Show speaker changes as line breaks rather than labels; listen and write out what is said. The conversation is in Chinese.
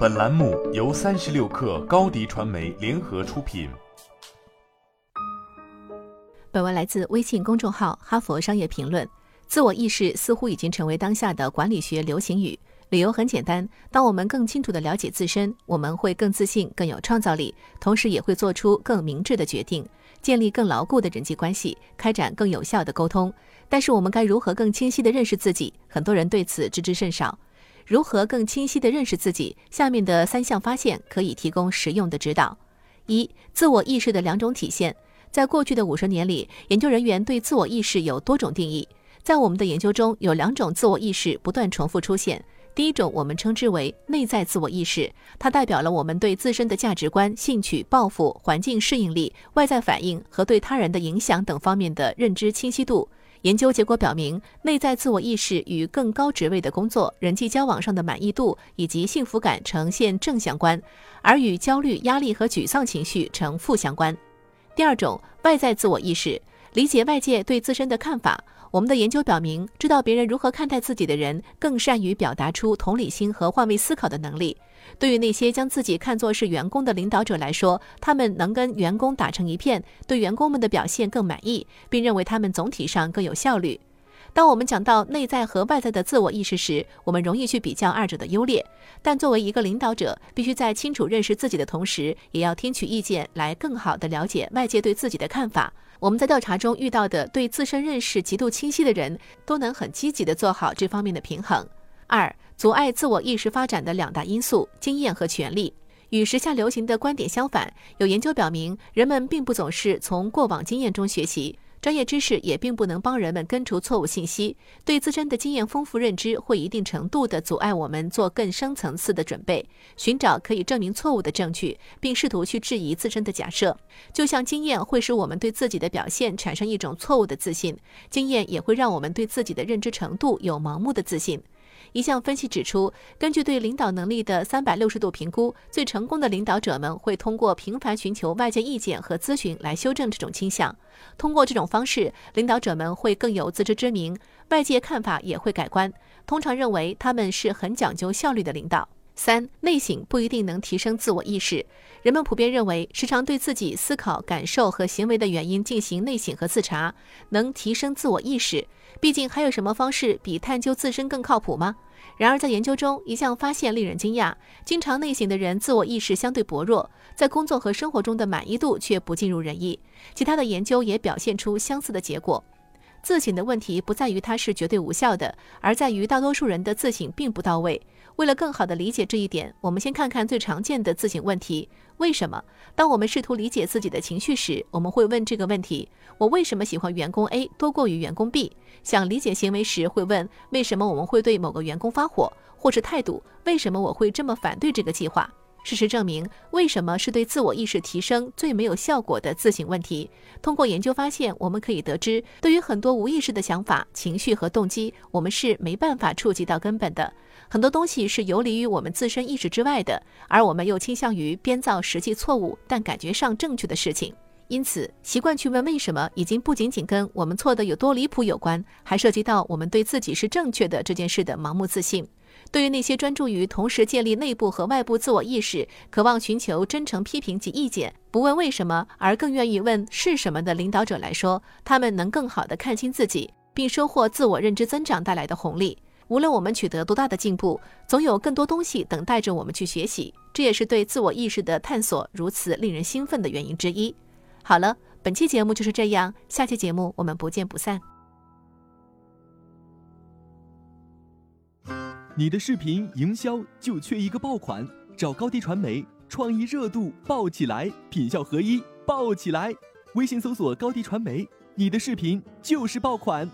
本栏目由三十六氪高低传媒联合出品。
本文来自微信公众号《哈佛商业评论》。自我意识似乎已经成为当下的管理学流行语。理由很简单：当我们更清楚地了解自身，我们会更自信、更有创造力，同时也会做出更明智的决定，建立更牢固的人际关系，开展更有效的沟通。但是，我们该如何更清晰地认识自己？很多人对此知之甚少。如何更清晰地认识自己？下面的三项发现可以提供实用的指导：一、自我意识的两种体现。在过去的五十年里，研究人员对自我意识有多种定义。在我们的研究中，有两种自我意识不断重复出现。第一种，我们称之为内在自我意识，它代表了我们对自身的价值观、兴趣、抱负、环境适应力、外在反应和对他人的影响等方面的认知清晰度。研究结果表明，内在自我意识与更高职位的工作、人际交往上的满意度以及幸福感呈现正相关，而与焦虑、压力和沮丧情绪呈负相关。第二种，外在自我意识，理解外界对自身的看法。我们的研究表明，知道别人如何看待自己的人，更善于表达出同理心和换位思考的能力。对于那些将自己看作是员工的领导者来说，他们能跟员工打成一片，对员工们的表现更满意，并认为他们总体上更有效率。当我们讲到内在和外在的自我意识时，我们容易去比较二者的优劣。但作为一个领导者，必须在清楚认识自己的同时，也要听取意见，来更好地了解外界对自己的看法。我们在调查中遇到的对自身认识极度清晰的人，都能很积极地做好这方面的平衡。二、阻碍自我意识发展的两大因素：经验和权力。与时下流行的观点相反，有研究表明，人们并不总是从过往经验中学习。专业知识也并不能帮人们根除错误信息，对自身的经验丰富认知会一定程度地阻碍我们做更深层次的准备，寻找可以证明错误的证据，并试图去质疑自身的假设。就像经验会使我们对自己的表现产生一种错误的自信，经验也会让我们对自己的认知程度有盲目的自信。一项分析指出，根据对领导能力的三百六十度评估，最成功的领导者们会通过频繁寻求外界意见和咨询来修正这种倾向。通过这种方式，领导者们会更有自知之明，外界看法也会改观。通常认为他们是很讲究效率的领导。三、内省不一定能提升自我意识。人们普遍认为，时常对自己思考、感受和行为的原因进行内省和自查，能提升自我意识。毕竟，还有什么方式比探究自身更靠谱吗？然而，在研究中，一项发现令人惊讶：经常内省的人自我意识相对薄弱，在工作和生活中的满意度却不尽如人意。其他的研究也表现出相似的结果。自省的问题不在于它是绝对无效的，而在于大多数人的自省并不到位。为了更好地理解这一点，我们先看看最常见的自省问题：为什么？当我们试图理解自己的情绪时，我们会问这个问题：我为什么喜欢员工 A 多过于员工 B？想理解行为时，会问为什么我们会对某个员工发火，或是态度：为什么我会这么反对这个计划？事实证明，为什么是对自我意识提升最没有效果的自省问题。通过研究发现，我们可以得知，对于很多无意识的想法、情绪和动机，我们是没办法触及到根本的。很多东西是游离于我们自身意识之外的，而我们又倾向于编造实际错误但感觉上正确的事情。因此，习惯去问为什么，已经不仅仅跟我们错的有多离谱有关，还涉及到我们对自己是正确的这件事的盲目自信。对于那些专注于同时建立内部和外部自我意识、渴望寻求真诚批评及意见、不问为什么而更愿意问是什么的领导者来说，他们能更好地看清自己，并收获自我认知增长带来的红利。无论我们取得多大的进步，总有更多东西等待着我们去学习。这也是对自我意识的探索如此令人兴奋的原因之一。好了，本期节目就是这样，下期节目我们不见不散。
你的视频营销就缺一个爆款，找高低传媒，创意热度爆起来，品效合一爆起来。微信搜索高低传媒，你的视频就是爆款。